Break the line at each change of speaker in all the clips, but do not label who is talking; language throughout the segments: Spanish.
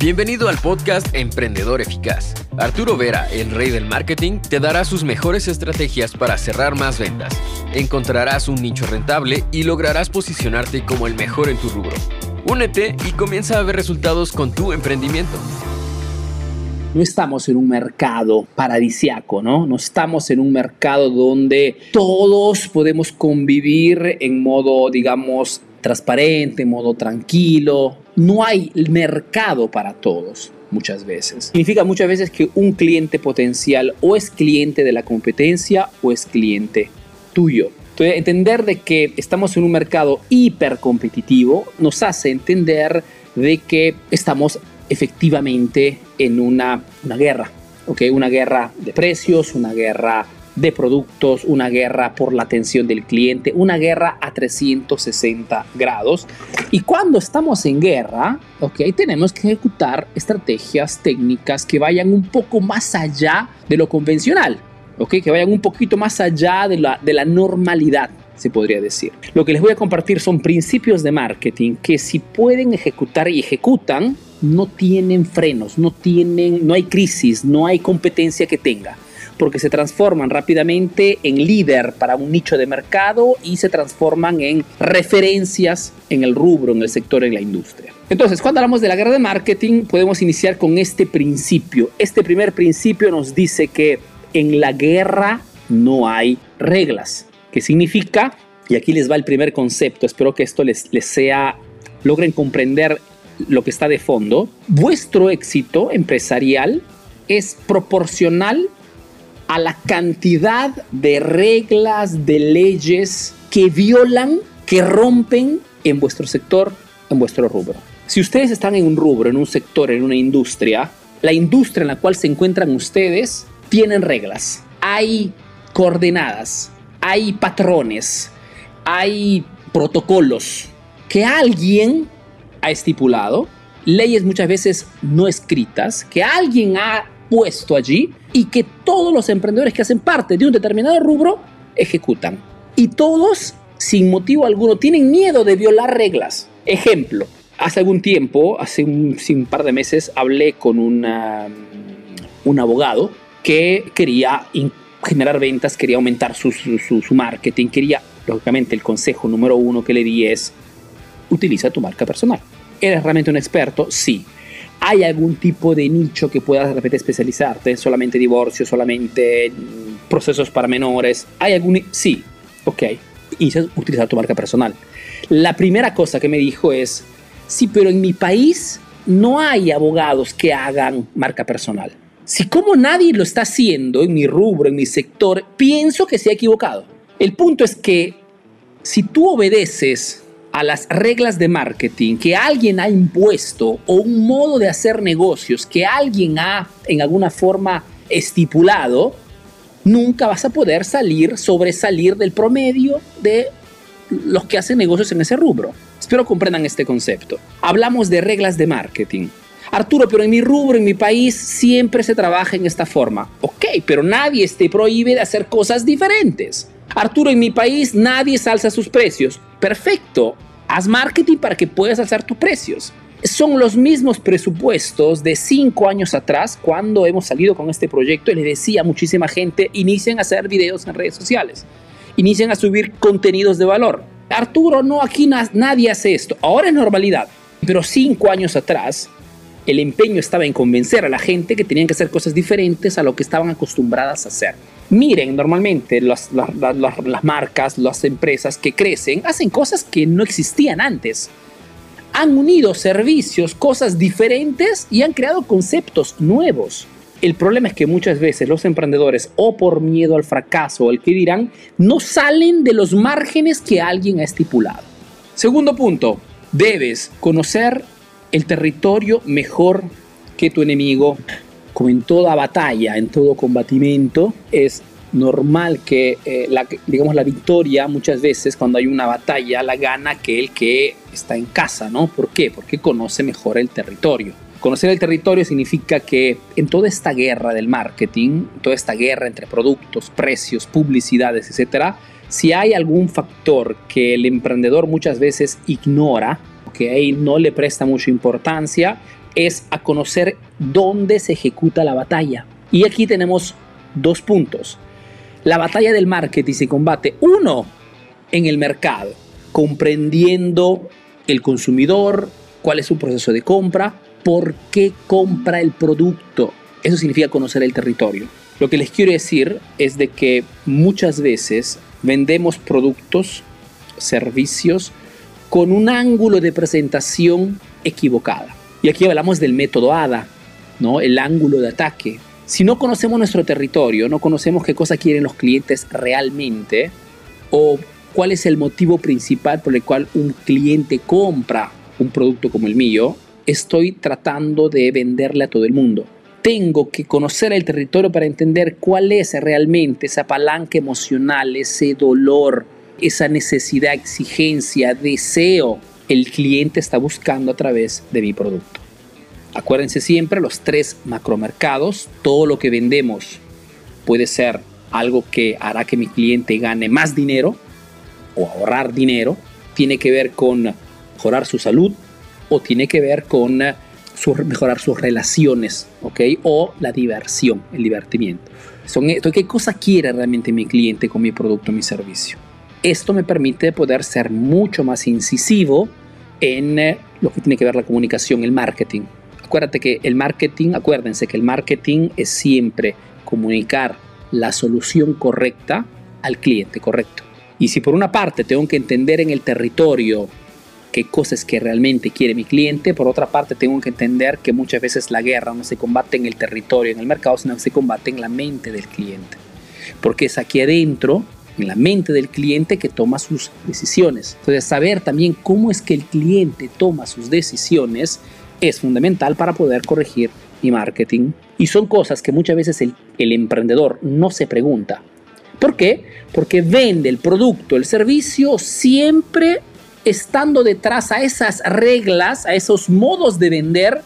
Bienvenido al podcast Emprendedor Eficaz. Arturo Vera, el rey del marketing, te dará sus mejores estrategias para cerrar más ventas. Encontrarás un nicho rentable y lograrás posicionarte como el mejor en tu rubro. Únete y comienza a ver resultados con tu emprendimiento.
No estamos en un mercado paradisiaco, ¿no? No estamos en un mercado donde todos podemos convivir en modo, digamos, transparente, en modo tranquilo. No hay mercado para todos muchas veces. Significa muchas veces que un cliente potencial o es cliente de la competencia o es cliente tuyo. Entonces, entender de que estamos en un mercado hiper competitivo nos hace entender de que estamos efectivamente en una, una guerra, ¿ok? Una guerra de precios, una guerra de productos, una guerra por la atención del cliente, una guerra a 360 grados. Y cuando estamos en guerra, ok, tenemos que ejecutar estrategias técnicas que vayan un poco más allá de lo convencional, ok, que vayan un poquito más allá de la, de la normalidad se podría decir. Lo que les voy a compartir son principios de marketing que si pueden ejecutar y ejecutan, no tienen frenos, no tienen, no hay crisis, no hay competencia que tenga porque se transforman rápidamente en líder para un nicho de mercado y se transforman en referencias en el rubro, en el sector, en la industria. Entonces, cuando hablamos de la guerra de marketing, podemos iniciar con este principio. Este primer principio nos dice que en la guerra no hay reglas. ¿Qué significa? Y aquí les va el primer concepto. Espero que esto les, les sea, logren comprender lo que está de fondo. Vuestro éxito empresarial es proporcional a la cantidad de reglas, de leyes que violan, que rompen en vuestro sector, en vuestro rubro. Si ustedes están en un rubro, en un sector, en una industria, la industria en la cual se encuentran ustedes tienen reglas, hay coordenadas, hay patrones, hay protocolos que alguien ha estipulado, leyes muchas veces no escritas, que alguien ha puesto allí y que todos los emprendedores que hacen parte de un determinado rubro ejecutan. Y todos, sin motivo alguno, tienen miedo de violar reglas. Ejemplo, hace algún tiempo, hace un, par de meses, hablé con una, un abogado que quería generar ventas, quería aumentar su, su, su marketing, quería, lógicamente, el consejo número uno que le di es, utiliza tu marca personal. ¿Eres realmente un experto? Sí. ¿Hay algún tipo de nicho que puedas de repente especializarte? ¿Solamente divorcio? ¿Solamente mm, procesos para menores? ¿Hay algún...? Sí, ok. Inicias a utilizar tu marca personal. La primera cosa que me dijo es, sí, pero en mi país no hay abogados que hagan marca personal. Si como nadie lo está haciendo en mi rubro, en mi sector, pienso que se ha equivocado. El punto es que si tú obedeces a las reglas de marketing que alguien ha impuesto o un modo de hacer negocios que alguien ha en alguna forma estipulado, nunca vas a poder salir, sobresalir del promedio de los que hacen negocios en ese rubro. Espero comprendan este concepto. Hablamos de reglas de marketing. Arturo, pero en mi rubro, en mi país, siempre se trabaja en esta forma. Ok, pero nadie te prohíbe de hacer cosas diferentes. Arturo, en mi país nadie salsa sus precios. Perfecto, haz marketing para que puedas alzar tus precios. Son los mismos presupuestos de cinco años atrás cuando hemos salido con este proyecto y le decía a muchísima gente, inicien a hacer videos en redes sociales, inicien a subir contenidos de valor. Arturo, no, aquí nadie hace esto. Ahora es normalidad. Pero cinco años atrás, el empeño estaba en convencer a la gente que tenían que hacer cosas diferentes a lo que estaban acostumbradas a hacer. Miren, normalmente las, marcas, las empresas que crecen hacen cosas que no existían antes. Han unido servicios, cosas diferentes y han creado conceptos nuevos. El problema es que muchas veces los emprendedores, o por miedo al fracaso o el que dirán, no salen de los márgenes que alguien ha estipulado. Segundo punto, debes conocer el territorio mejor que tu enemigo como en toda batalla, en todo combatimiento, es normal que eh, la, digamos la victoria muchas veces cuando hay una batalla la gana aquel que está en casa, ¿no? ¿Por qué? Porque conoce mejor el territorio. Conocer el territorio significa que en toda esta guerra del marketing, toda esta guerra entre productos, precios, publicidades, etcétera, si hay algún factor que el emprendedor muchas veces ignora, que no le presta mucha importancia, es a conocer dónde se ejecuta la batalla. Y aquí tenemos dos puntos. La batalla del marketing se combate, uno, en el mercado, comprendiendo el consumidor, cuál es su proceso de compra, por qué compra el producto. Eso significa conocer el territorio. Lo que les quiero decir es de que muchas veces vendemos productos, servicios, con un ángulo de presentación equivocada. Y aquí hablamos del método ADA, ¿no? el ángulo de ataque. Si no conocemos nuestro territorio, no conocemos qué cosa quieren los clientes realmente o cuál es el motivo principal por el cual un cliente compra un producto como el mío, estoy tratando de venderle a todo el mundo. Tengo que conocer el territorio para entender cuál es realmente esa palanca emocional, ese dolor, esa necesidad, exigencia, deseo el cliente está buscando a través de mi producto. Acuérdense siempre los tres macromercados, todo lo que vendemos puede ser algo que hará que mi cliente gane más dinero o ahorrar dinero, tiene que ver con mejorar su salud o tiene que ver con mejorar sus relaciones, ¿ok? O la diversión, el divertimiento. Son, ¿Qué cosa quiere realmente mi cliente con mi producto, mi servicio? Esto me permite poder ser mucho más incisivo en eh, lo que tiene que ver la comunicación, el marketing. Acuérdate que el marketing, acuérdense que el marketing es siempre comunicar la solución correcta al cliente correcto. Y si por una parte tengo que entender en el territorio qué cosas que realmente quiere mi cliente, por otra parte tengo que entender que muchas veces la guerra no se combate en el territorio, en el mercado, sino que se combate en la mente del cliente. Porque es aquí adentro en la mente del cliente que toma sus decisiones. Entonces, saber también cómo es que el cliente toma sus decisiones es fundamental para poder corregir mi marketing. Y son cosas que muchas veces el, el emprendedor no se pregunta. ¿Por qué? Porque vende el producto, el servicio siempre estando detrás a esas reglas, a esos modos de vender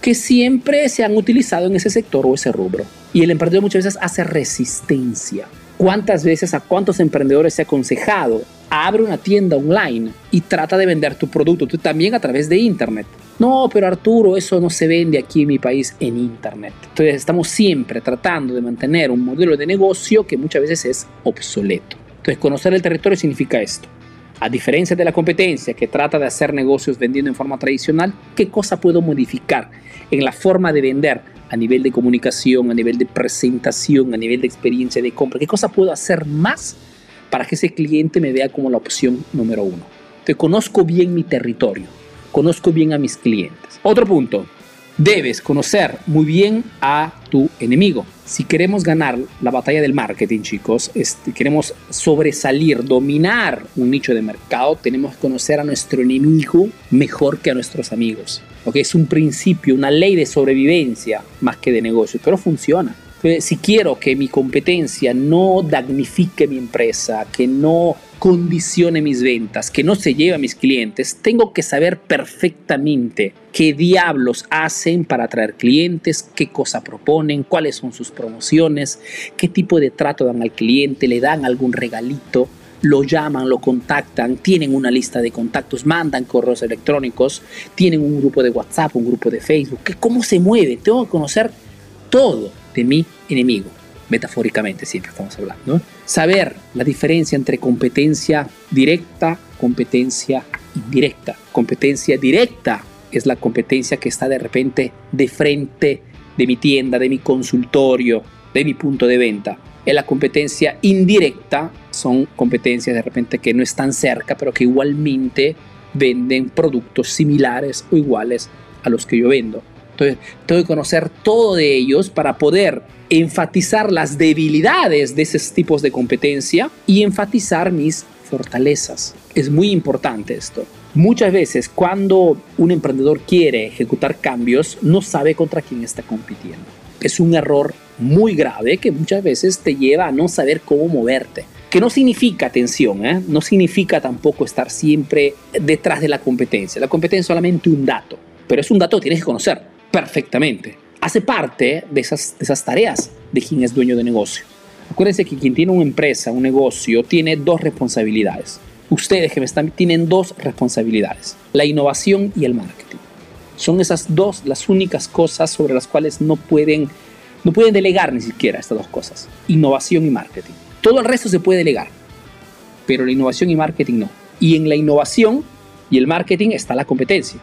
que siempre se han utilizado en ese sector o ese rubro. Y el emprendedor muchas veces hace resistencia. ¿Cuántas veces a cuántos emprendedores ha aconsejado? Abre una tienda online y trata de vender tu producto tú también a través de Internet. No, pero Arturo, eso no se vende aquí en mi país en Internet. Entonces estamos siempre tratando de mantener un modelo de negocio que muchas veces es obsoleto. Entonces conocer el territorio significa esto. A diferencia de la competencia que trata de hacer negocios vendiendo en forma tradicional, ¿qué cosa puedo modificar en la forma de vender a nivel de comunicación, a nivel de presentación, a nivel de experiencia de compra? ¿Qué cosa puedo hacer más para que ese cliente me vea como la opción número uno? Te conozco bien mi territorio, conozco bien a mis clientes. Otro punto, debes conocer muy bien a tu enemigo. Si queremos ganar la batalla del marketing, chicos, este, queremos sobresalir, dominar un nicho de mercado, tenemos que conocer a nuestro enemigo mejor que a nuestros amigos. Okay, es un principio, una ley de sobrevivencia más que de negocio, pero funciona. si quiero que mi competencia no damnifique mi empresa, que no condicione mis ventas, que no se lleve a mis clientes, tengo que saber perfectamente qué diablos hacen para atraer clientes, qué cosa proponen, cuáles son sus promociones, qué tipo de trato dan al cliente, le dan algún regalito, lo llaman, lo contactan, tienen una lista de contactos, mandan correos electrónicos, tienen un grupo de WhatsApp, un grupo de Facebook, cómo se mueve, tengo que conocer todo de mi enemigo metafóricamente siempre estamos hablando. Saber la diferencia entre competencia directa, competencia indirecta. Competencia directa es la competencia que está de repente de frente de mi tienda, de mi consultorio, de mi punto de venta. En la competencia indirecta son competencias de repente que no están cerca, pero que igualmente venden productos similares o iguales a los que yo vendo. Entonces, tengo que conocer todo de ellos para poder enfatizar las debilidades de esos tipos de competencia y enfatizar mis fortalezas. Es muy importante esto. Muchas veces cuando un emprendedor quiere ejecutar cambios, no sabe contra quién está compitiendo. Es un error muy grave que muchas veces te lleva a no saber cómo moverte. Que no significa atención, ¿eh? no significa tampoco estar siempre detrás de la competencia. La competencia es solamente un dato, pero es un dato que tienes que conocer perfectamente. Hace parte de esas, esas tareas de quien es dueño de negocio. Acuérdense que quien tiene una empresa, un negocio, tiene dos responsabilidades. Ustedes que me están tienen dos responsabilidades, la innovación y el marketing. Son esas dos las únicas cosas sobre las cuales no pueden, no pueden delegar ni siquiera estas dos cosas. Innovación y marketing. Todo el resto se puede delegar, pero la innovación y marketing no. Y en la innovación y el marketing está la competencia.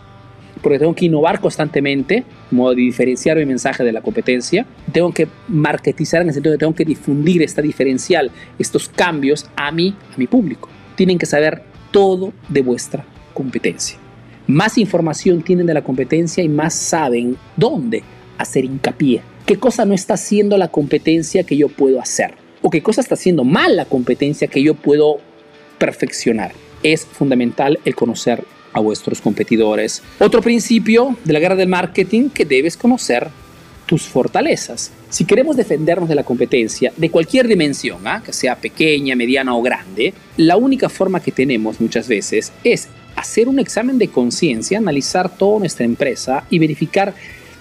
Porque tengo que innovar constantemente, modo diferenciar mi mensaje de la competencia. Tengo que marketizar en el sentido de tengo que difundir esta diferencial, estos cambios a mí, a mi público. Tienen que saber todo de vuestra competencia. Más información tienen de la competencia y más saben dónde hacer hincapié. ¿Qué cosa no está haciendo la competencia que yo puedo hacer? ¿O qué cosa está haciendo mal la competencia que yo puedo perfeccionar? Es fundamental el conocer a vuestros competidores. Otro principio de la guerra del marketing que debes conocer tus fortalezas. Si queremos defendernos de la competencia de cualquier dimensión, ¿ah? que sea pequeña, mediana o grande, la única forma que tenemos muchas veces es hacer un examen de conciencia, analizar toda nuestra empresa y verificar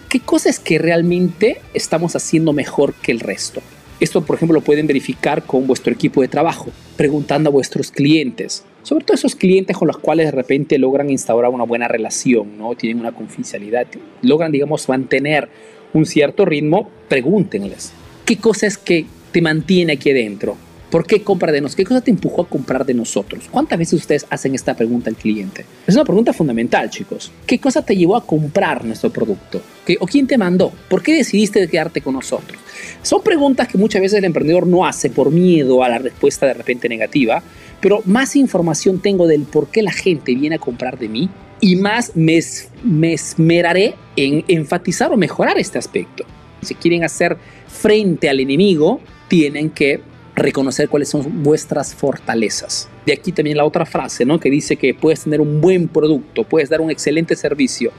qué cosas que realmente estamos haciendo mejor que el resto. Esto, por ejemplo, lo pueden verificar con vuestro equipo de trabajo, preguntando a vuestros clientes, sobre todo esos clientes con los cuales de repente logran instaurar una buena relación, ¿no? Tienen una confidencialidad, logran, digamos, mantener un cierto ritmo, pregúntenles, ¿qué cosa es que te mantiene aquí adentro? ¿Por qué compra de nosotros? ¿Qué cosa te empujó a comprar de nosotros? ¿Cuántas veces ustedes hacen esta pregunta al cliente? Es una pregunta fundamental, chicos. ¿Qué cosa te llevó a comprar nuestro producto? ¿Qué, ¿O quién te mandó? ¿Por qué decidiste quedarte con nosotros? Son preguntas que muchas veces el emprendedor no hace por miedo a la respuesta de repente negativa, pero más información tengo del por qué la gente viene a comprar de mí y más me, me esmeraré en enfatizar o mejorar este aspecto. Si quieren hacer frente al enemigo, tienen que reconocer cuáles son vuestras fortalezas. De aquí también la otra frase, ¿no? Que dice que puedes tener un buen producto, puedes dar un excelente servicio,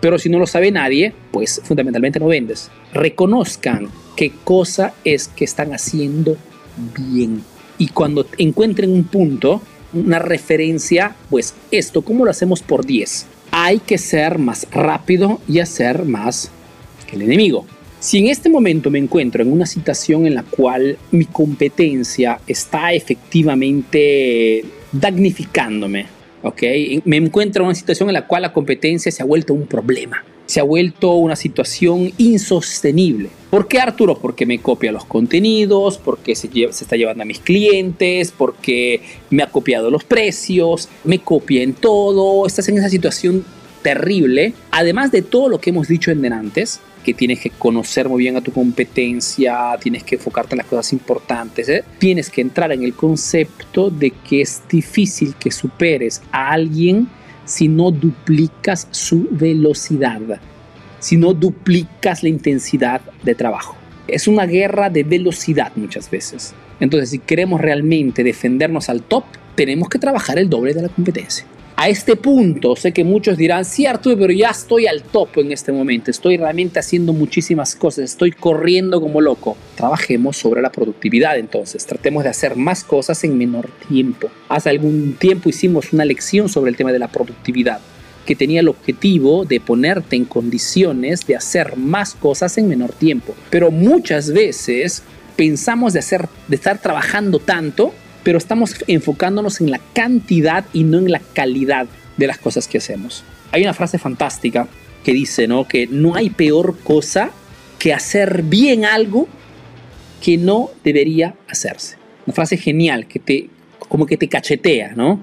pero si no lo sabe nadie, pues fundamentalmente no vendes. Reconozcan qué cosa es que están haciendo bien. Y cuando encuentren un punto, una referencia, pues esto, ¿cómo lo hacemos por 10? Hay que ser más rápido y hacer más que el enemigo. Si en este momento me encuentro en una situación en la cual mi competencia está efectivamente damnificándome, ¿ok? Me encuentro en una situación en la cual la competencia se ha vuelto un problema, se ha vuelto una situación insostenible. ¿Por qué Arturo? Porque me copia los contenidos, porque se, se, está llevando a mis clientes, porque me ha copiado los precios, me copia en todo, estás en esa situación terrible, además de todo lo que hemos dicho en antes, que tienes que conocer muy bien a tu competencia, tienes que enfocarte en las cosas importantes, ¿eh? tienes que entrar en el concepto de que es difícil que superes a alguien si no duplicas su velocidad, si no duplicas la intensidad de trabajo. Es una guerra de velocidad muchas veces. Entonces, si queremos realmente defendernos al top, tenemos que trabajar el doble de la competencia a este punto, sé que muchos dirán, sí Arturo, pero ya estoy al top en este momento, estoy realmente haciendo muchísimas cosas, estoy corriendo como loco. Trabajemos sobre la productividad entonces, tratemos de hacer más cosas en menor tiempo. Hace algún tiempo hicimos una lección sobre el tema de la productividad que tenía el objetivo de ponerte en condiciones de hacer más cosas en menor tiempo. Pero muchas veces pensamos de, hacer, de estar trabajando tanto pero estamos enfocándonos en la cantidad y no en la calidad de las cosas que hacemos. Hay una frase fantástica que dice, ¿no? Que no hay peor cosa que hacer bien algo que no debería hacerse. Una frase genial que te, como que te cachetea, ¿no?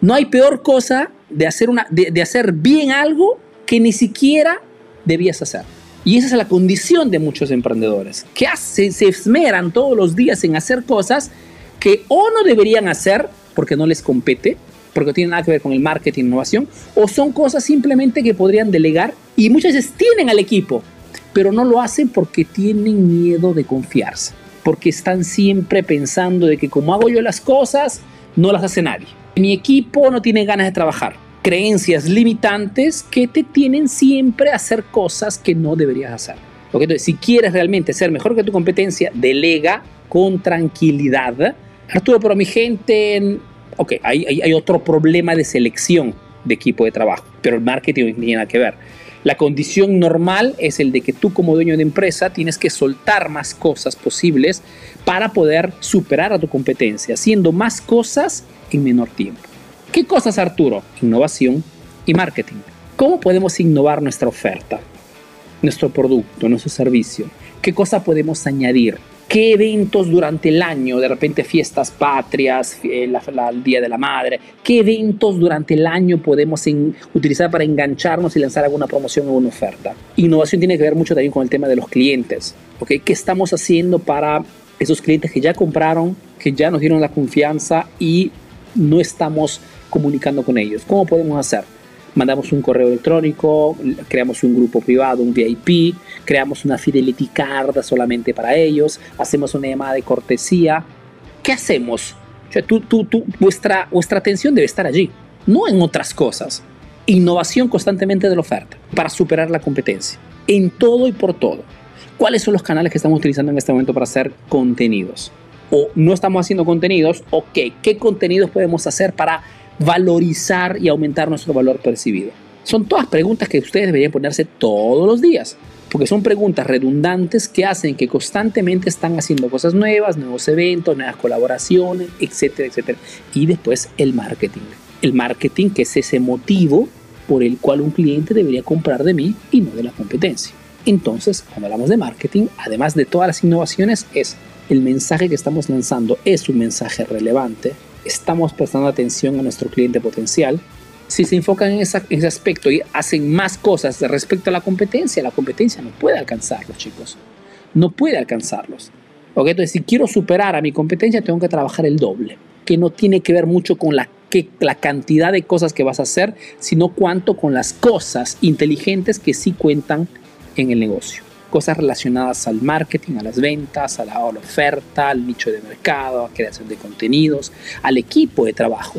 No hay peor cosa de hacer, una, de, hacer bien algo que ni siquiera debías hacer. Y esa es la condición de muchos emprendedores, que hace, se esmeran todos los días en hacer cosas que o no deberían hacer porque no les compete, porque no tienen nada que ver con el marketing innovación, o son cosas simplemente que podrían delegar y muchas veces tienen al equipo, pero no lo hacen porque tienen miedo de confiarse, porque están siempre pensando de que como hago yo las cosas, no las hace nadie. Mi equipo no tiene ganas de trabajar. Creencias limitantes que te tienen siempre a hacer cosas que no deberías hacer. Entonces, si quieres realmente ser mejor que tu competencia, delega con tranquilidad Arturo, pero mi gente, ok, hay, hay, otro problema de selección de equipo de trabajo, pero el marketing no tiene nada que ver. La condición normal es el de que tú como dueño de empresa tienes que soltar más cosas posibles para poder superar a tu competencia, haciendo más cosas en menor tiempo. ¿Qué cosas, Arturo? Innovación y marketing. ¿Cómo podemos innovar nuestra oferta, nuestro producto, nuestro servicio? ¿Qué cosa podemos añadir? ¿Qué eventos durante el año, de repente fiestas patrias, el Día de la Madre, qué eventos durante el año podemos utilizar para engancharnos y lanzar alguna promoción o una oferta? Innovación tiene que ver mucho también con el tema de los clientes. ¿okay? ¿Qué estamos haciendo para esos clientes que ya compraron, que ya nos dieron la confianza y no estamos comunicando con ellos? ¿Cómo podemos hacer? Mandamos un correo electrónico, creamos un grupo privado, un VIP, creamos una fidelity card solamente para ellos, hacemos una llamada de cortesía. ¿Qué hacemos? O sea, tú, tú, tú, vuestra, vuestra atención debe estar allí, no en otras cosas. Innovación constantemente de la oferta para superar la competencia, en todo y por todo. ¿Cuáles son los canales que estamos utilizando en este momento para hacer contenidos? O no estamos haciendo contenidos, ok, ¿qué contenidos podemos hacer para valorizar y aumentar nuestro valor percibido? Son todas preguntas que ustedes deberían ponerse todos los días, porque son preguntas redundantes que hacen que constantemente están haciendo cosas nuevas, nuevos eventos, nuevas colaboraciones, etcétera, etcétera. Y después el marketing. El marketing que es ese motivo por el cual un cliente debería comprar de mí y no de la competencia. Entonces, cuando hablamos de marketing, además de todas las innovaciones, es el mensaje que estamos lanzando es un mensaje relevante, estamos prestando atención a nuestro cliente potencial. Si se enfocan en, ese aspecto y hacen más cosas respecto a la competencia, la competencia no puede alcanzarlos, chicos. No puede alcanzarlos. ¿Okay? Entonces, si quiero superar a mi competencia, tengo que trabajar el doble, que no tiene que ver mucho con la, que, la cantidad de cosas que vas a hacer, sino cuánto con las cosas inteligentes que sí cuentan en el negocio cosas relacionadas al marketing, a las ventas, a la, oferta, al nicho de mercado, a creación de contenidos, al equipo de trabajo.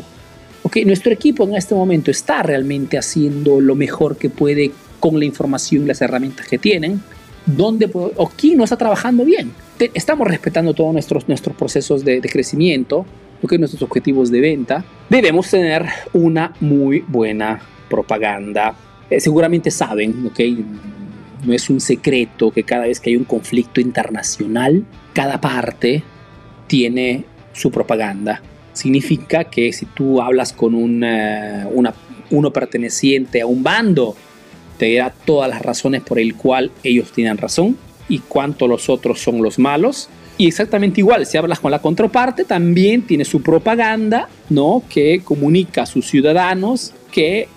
Okay, nuestro equipo en este momento está realmente haciendo lo mejor que puede con la información y las herramientas que tienen. ¿Dónde o quién no está trabajando bien? estamos respetando todos nuestros, nuestros procesos de, de crecimiento, okay, nuestros objetivos de venta. Debemos tener una muy buena propaganda. Eh, seguramente saben, ¿ok? No es un secreto que cada vez que hay un conflicto internacional, cada parte tiene su propaganda. Significa que si tú hablas con una, uno perteneciente a un bando, te dirá todas las razones por el cual ellos tienen razón y cuánto los otros son los malos. Y exactamente igual, si hablas con la contraparte, también tiene su propaganda, ¿no? Que comunica a sus ciudadanos que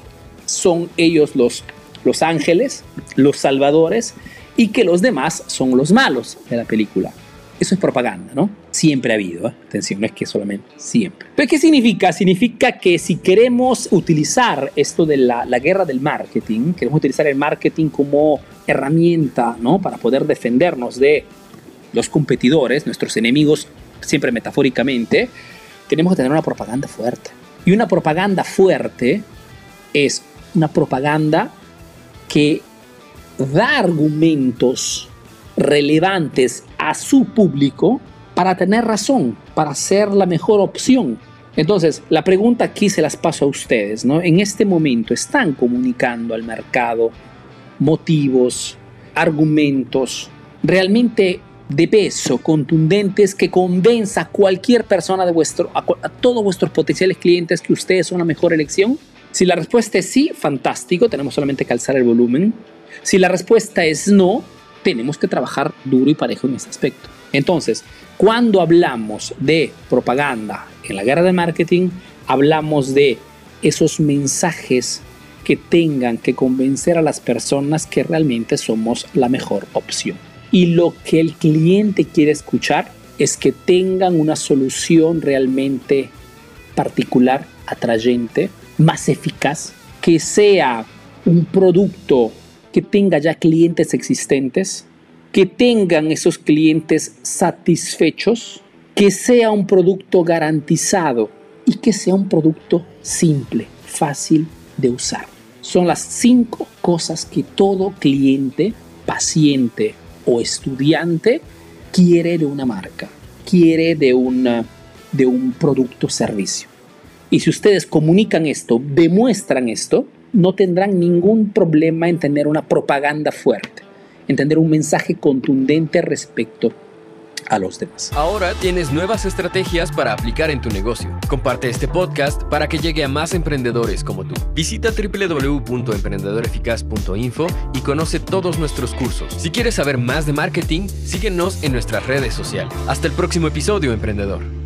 son ellos los los ángeles, los salvadores, y que los demás son los malos de la película. Eso es propaganda, ¿no? Siempre ha habido, ¿eh? atención, no es que solamente, siempre. ¿Pero qué significa? Significa que si queremos utilizar esto de la, la, guerra del marketing, queremos utilizar el marketing como herramienta, ¿no? Para poder defendernos de los competidores, nuestros enemigos, siempre metafóricamente, tenemos que tener una propaganda fuerte. Y una propaganda fuerte es una propaganda que da argumentos relevantes a su público para tener razón, para ser la mejor opción. Entonces, la pregunta aquí se las paso a ustedes, ¿no? En este momento están comunicando al mercado motivos, argumentos realmente de peso, contundentes, que convenza a cualquier persona de vuestro, a, a todos vuestros potenciales clientes que ustedes son la mejor elección? Si la respuesta es sí, fantástico, tenemos solamente que alzar el volumen. Si la respuesta es no, tenemos que trabajar duro y parejo en ese aspecto. Entonces, cuando hablamos de propaganda en la guerra de marketing, hablamos de esos mensajes que tengan que convencer a las personas que realmente somos la mejor opción. Y lo que el cliente quiere escuchar es que tengan una solución realmente particular, atrayente, más eficaz, que sea un producto que tenga ya clientes existentes, que tengan esos clientes satisfechos, que sea un producto garantizado y que sea un producto simple, fácil de usar. Son las cinco cosas que todo cliente, paciente o estudiante quiere de una marca, quiere de, una, de un producto servicio. Y si ustedes comunican esto, demuestran esto, no tendrán ningún problema en tener una propaganda fuerte, en tener un mensaje contundente respecto a los demás.
Ahora tienes nuevas estrategias para aplicar en tu negocio. Comparte este podcast para que llegue a más emprendedores como tú. Visita www.emprendedoreficaz.info y conoce todos nuestros cursos. Si quieres saber más de marketing, síguenos en nuestras redes sociales. Hasta el próximo episodio, emprendedor.